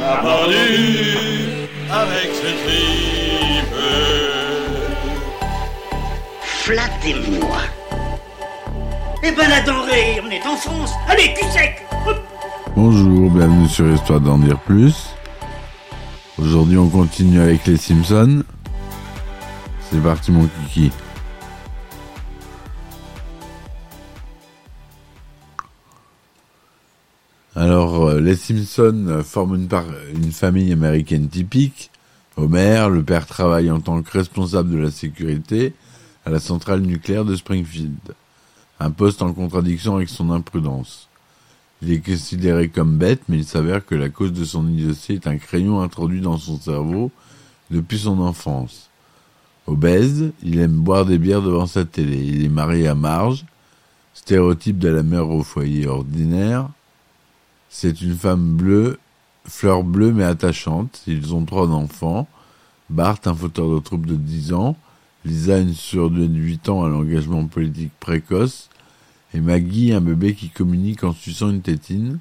on a pendu avec ses tripes. Flattez-moi. Eh ben la denrée, on est en France. Allez, cul sec. Bonjour, bienvenue sur Histoire d'en dire plus. Aujourd'hui, on continue avec les Simpsons. C'est parti, mon kiki. Alors, les Simpsons euh, forment une famille américaine typique. Homer, le père travaille en tant que responsable de la sécurité à la centrale nucléaire de Springfield. Un poste en contradiction avec son imprudence. Il est considéré comme bête, mais il s'avère que la cause de son idiotie est un crayon introduit dans son cerveau depuis son enfance. Obèse, il aime boire des bières devant sa télé. Il est marié à Marge, stéréotype de la mère au foyer ordinaire. C'est une femme bleue, fleur bleue mais attachante. Ils ont trois enfants. Bart, un fauteur de troupe de 10 ans. Lisa, une surdouée de 8 ans à l'engagement politique précoce et Maggie, un bébé qui communique en suçant une tétine,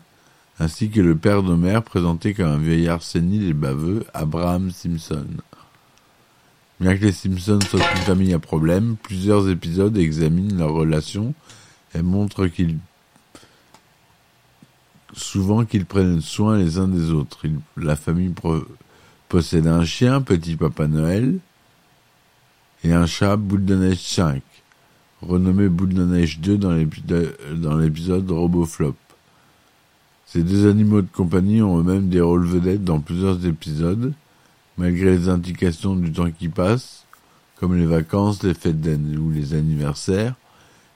ainsi que le père d'Homer présenté comme un vieillard sénile et baveux, Abraham Simpson. Bien que les Simpsons soient une famille à problème, plusieurs épisodes examinent leur relation et montrent qu'ils souvent qu'ils prennent soin les uns des autres. La famille possède un chien, Petit Papa Noël, et un chat, Boule de Neige 5 renommé Boule de Neige 2 dans l'épisode, Roboflop. Ces deux animaux de compagnie ont eux-mêmes des rôles vedettes dans plusieurs épisodes, malgré les indications du temps qui passe, comme les vacances, les fêtes ou les anniversaires,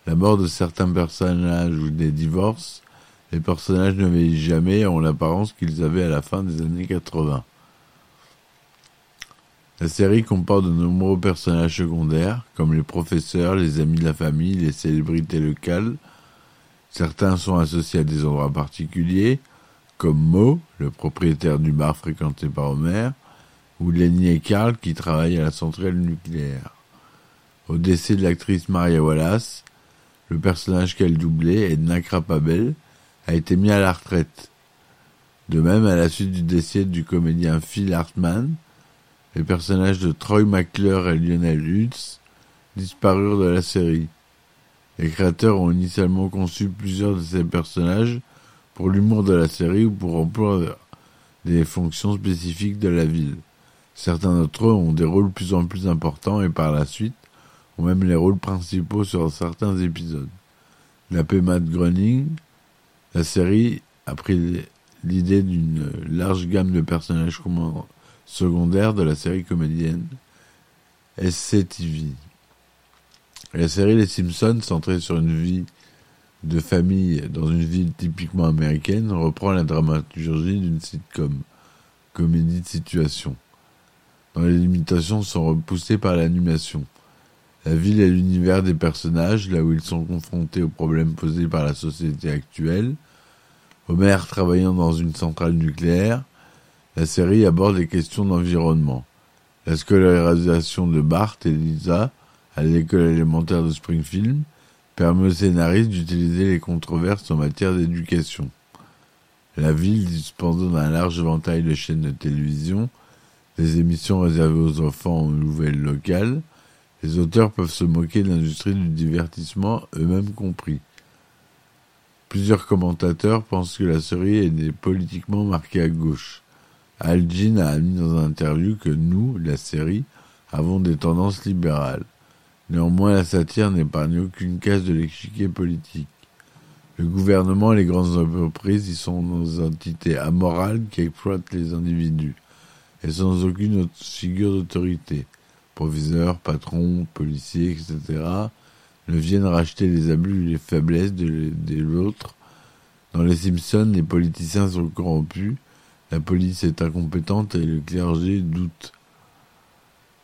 la mort de certains personnages ou des divorces, les personnages ne vieillissent jamais ont l'apparence qu'ils avaient à la fin des années 80. La série comporte de nombreux personnages secondaires, comme les professeurs, les amis de la famille, les célébrités locales. Certains sont associés à des endroits particuliers, comme Mo, le propriétaire du bar fréquenté par Homer, ou Lenny et Carl qui travaillent à la centrale nucléaire. Au décès de l'actrice Maria Wallace, le personnage qu'elle doublait, Edna Krapabel, a été mis à la retraite. De même, à la suite du décès du comédien Phil Hartman, les personnages de Troy McClure et Lionel Hutz disparurent de la série. Les créateurs ont initialement conçu plusieurs de ces personnages pour l'humour de la série ou pour remplir des fonctions spécifiques de la ville. Certains d'entre eux ont des rôles plus en plus importants et par la suite ont même les rôles principaux sur certains épisodes. D'après Matt Groening, la série a pris l'idée d'une large gamme de personnages communs secondaire de la série comédienne SCTV. La série Les Simpsons, centrée sur une vie de famille dans une ville typiquement américaine, reprend la dramaturgie d'une sitcom, comédie de situation, dont les limitations sont repoussées par l'animation. La ville est l'univers des personnages, là où ils sont confrontés aux problèmes posés par la société actuelle. Homer travaillant dans une centrale nucléaire, la série aborde les questions d'environnement. La scolarisation de Bart et Lisa à l'école élémentaire de Springfield permet aux scénaristes d'utiliser les controverses en matière d'éducation. La ville disposant d'un large éventail de chaînes de télévision, des émissions réservées aux enfants aux nouvelles locales, les auteurs peuvent se moquer de l'industrie du divertissement, eux-mêmes compris. Plusieurs commentateurs pensent que la série est politiquement marquée à gauche. Al Jean a admis dans une interview que nous, la série, avons des tendances libérales. Néanmoins, la satire n'épargne aucune case de l'échiquier politique. Le gouvernement et les grandes entreprises y sont des entités amorales qui exploitent les individus, et sans aucune autre figure d'autorité. Proviseurs, patrons, policiers, etc., ne viennent racheter les abus et les faiblesses de, l'autre. Dans les Simpsons, les politiciens sont corrompus, La police est incompétente et le clergé doute.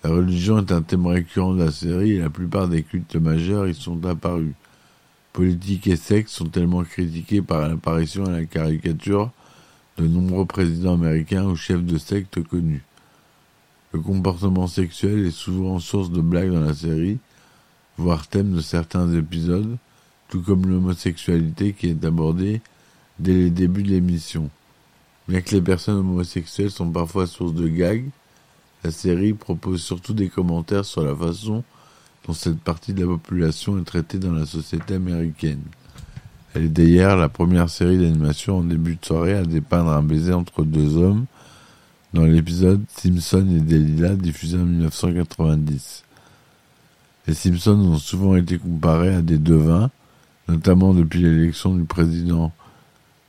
La religion est un thème récurrent de la série et la plupart des cultes majeurs y sont apparus. Politique et sexe sont tellement critiqués par l'apparition à la caricature de nombreux présidents américains ou chefs de secte connus. Le comportement sexuel est souvent source de blagues dans la série, voire thème de certains épisodes, tout comme l'homosexualité qui est abordée dès les débuts de l'émission. Bien que les personnes homosexuelles sont parfois source de gags, la série propose surtout des commentaires sur la façon dont cette partie de la population est traitée dans la société américaine. Elle est d'ailleurs la première série d'animation en début de soirée à dépeindre un baiser entre deux hommes dans l'épisode Simpson et Delilah diffusé en 1990. Les Simpsons ont souvent été comparés à des devins, notamment depuis l'élection du président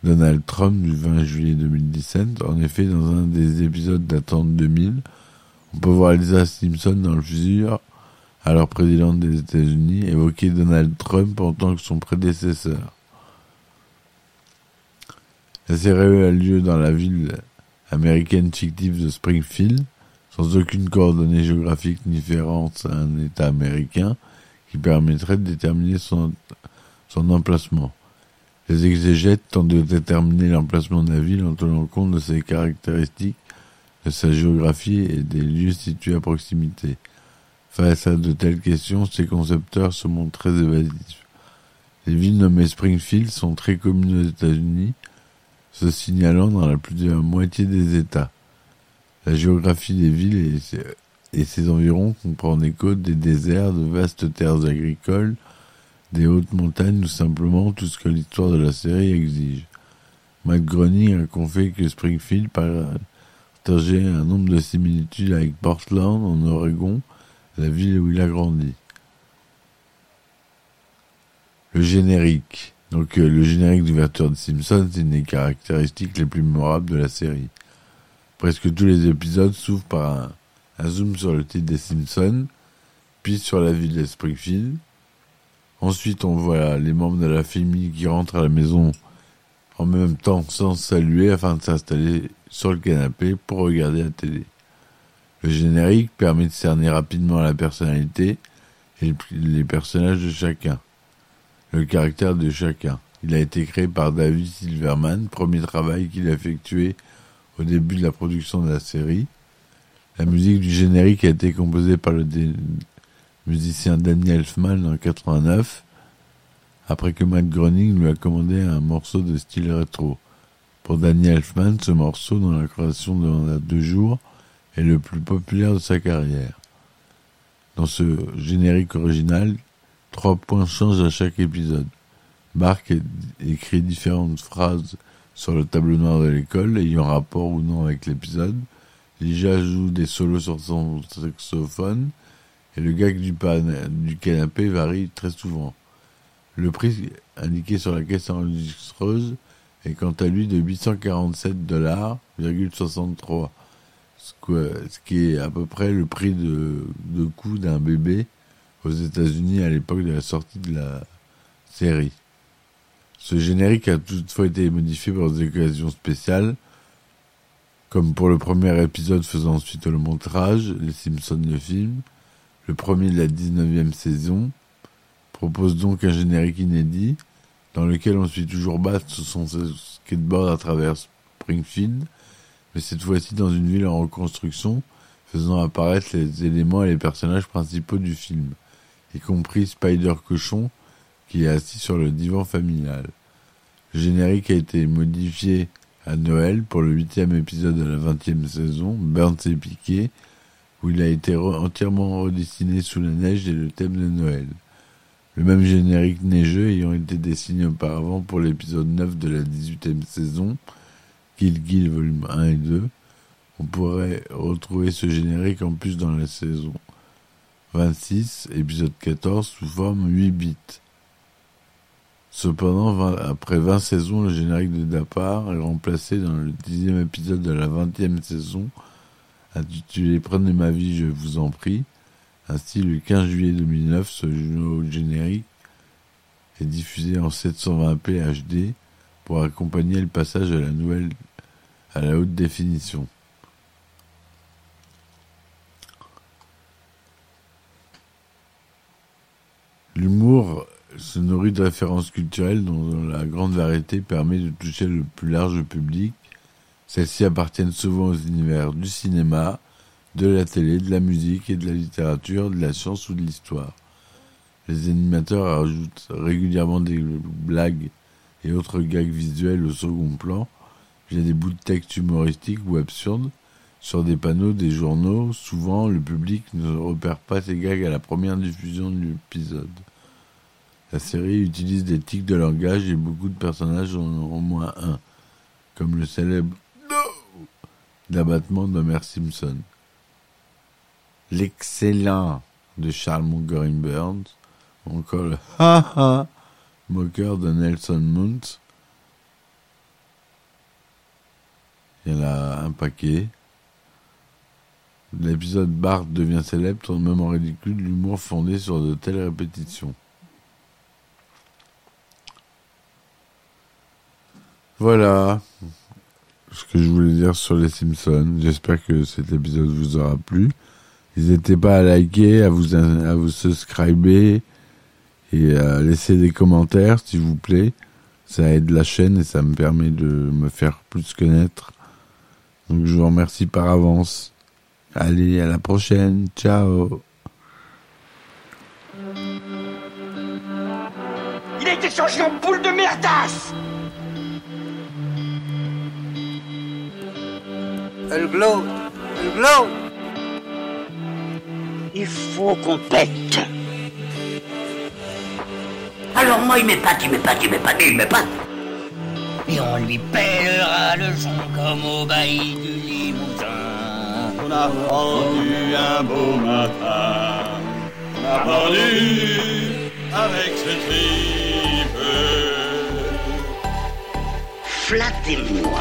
Donald Trump du 20 juillet 2017. En effet, dans un des épisodes datant de 2000, on peut voir Lisa Simpson dans le futur, alors présidente des États-Unis, évoquer Donald Trump en tant que son prédécesseur. La série a lieu dans la ville américaine fictive de Springfield, sans aucune coordonnée géographique ni différence à un État américain qui permettrait de déterminer son, son emplacement. Les exégètes tentent de déterminer l'emplacement de la ville en tenant compte de ses caractéristiques, de sa géographie et des lieux situés à proximité. Face à de telles questions, ces concepteurs se montrent très évasifs. Les villes nommées Springfield sont très communes aux États-Unis, se signalant dans la plus de la moitié des États. La géographie des villes et ses, environs comprend des côtes, des déserts, de vastes terres agricoles, des hautes montagnes ou simplement tout ce que l'histoire de la série exige. Matt a confié que Springfield partageait un nombre de similitudes avec Portland en Oregon, la ville où il a grandi. Le générique. Donc euh, le générique d'ouverture de Simpsons, c'est une des caractéristiques les plus mémorables de la série. Presque tous les épisodes s'ouvrent par un, un, zoom sur le titre des Simpsons, puis sur la ville de Springfield. Ensuite, on voit les membres de la famille qui rentrent à la maison en même temps sans saluer afin de s'installer sur le canapé pour regarder la télé. Le générique permet de cerner rapidement la personnalité et les personnages de chacun le caractère de chacun. Il a été créé par David Silverman, premier travail qu'il a effectué au début de la production de la série. La musique du générique a été composée par le musicien Danny Elfman en 89, après que Matt Groening lui a commandé un morceau de style rétro. Pour Danny Elfman, ce morceau, dont la création demanda deux jours, est le plus populaire de sa carrière. Dans ce générique original, Trois points changent à chaque épisode. Mark écrit différentes phrases sur le tableau noir de l'école ayant rapport ou non avec l'épisode. Lija joue des solos sur son saxophone et le gag du, du canapé varie très souvent. Le prix indiqué sur la caisse enregistreuse est quant à lui de 847 dollars, ce qui est à peu près le prix de, de coût d'un bébé aux États-Unis à l'époque de la sortie de la série. Ce générique a toutefois été modifié pour des occasions spéciales, comme pour le premier épisode faisant suite au montage, Les Simpsons le film, le premier de la 19e saison, propose donc un générique inédit, dans lequel on suit toujours Bat sur son skateboard à travers Springfield, mais cette fois-ci dans une ville en reconstruction, faisant apparaître les éléments et les personnages principaux du film y compris Spider Cochon, qui est assis sur le divan familial. Le générique a été modifié à Noël pour le huitième épisode de la vingtième saison, Burns et Piqué, où il a été entièrement redessiné sous la neige et le thème de Noël. Le même générique neigeux ayant été dessiné auparavant pour l'épisode 9 de la 18e saison, Kill Kill volume 1 et 2, on pourrait retrouver ce générique en plus dans la saison 26, épisode 14, sous forme 8 bits. Cependant, après 20 saisons, le générique de départ est remplacé dans le dixième épisode de la 20e saison, intitulé Prenez ma vie, je vous en prie. Ainsi, le 15 juillet 2009, ce générique est diffusé en 720p HD pour accompagner le passage à la nouvelle à la haute définition. Se nourrit de références culturelles dont la grande variété permet de toucher le plus large public. Celles-ci appartiennent souvent aux univers du cinéma, de la télé, de la musique et de la littérature, de la science ou de l'histoire. Les animateurs ajoutent régulièrement des blagues et autres gags visuels au second plan, via des bouts de texte humoristiques ou absurdes, sur des panneaux des journaux. Souvent, le public ne repère pas ces gags à la première diffusion de l'épisode. La série utilise des tics de langage et beaucoup de personnages en ont au moins un, comme le célèbre No d'abattement d'Homer Simpson. L'excellent de Charles Montgomery Burns, encore le ha ha moqueur de Nelson Muntz. Il y en a un paquet. L'épisode Bart devient célèbre, tout même en ridicule l'humour fondé sur de telles répétitions. Voilà ce que je voulais dire sur les Simpsons. J'espère que cet épisode vous aura plu. N'hésitez pas à liker, à vous, à vous subscriber et à laisser des commentaires s'il vous plaît. Ça aide la chaîne et ça me permet de me faire plus connaître. Donc je vous remercie par avance. Allez, à la prochaine. Ciao. Il a été changé en boule de merdasse Elle glow. Elle glow. Il faut qu'on pète. Alors moi, il m'épate, il m'épate, il m'épate, il m'épate. Et on lui pèlera le son comme au bailli du Limousin. On a pendu un beau matin. On a pendu avec ce tripe. Flattez-moi.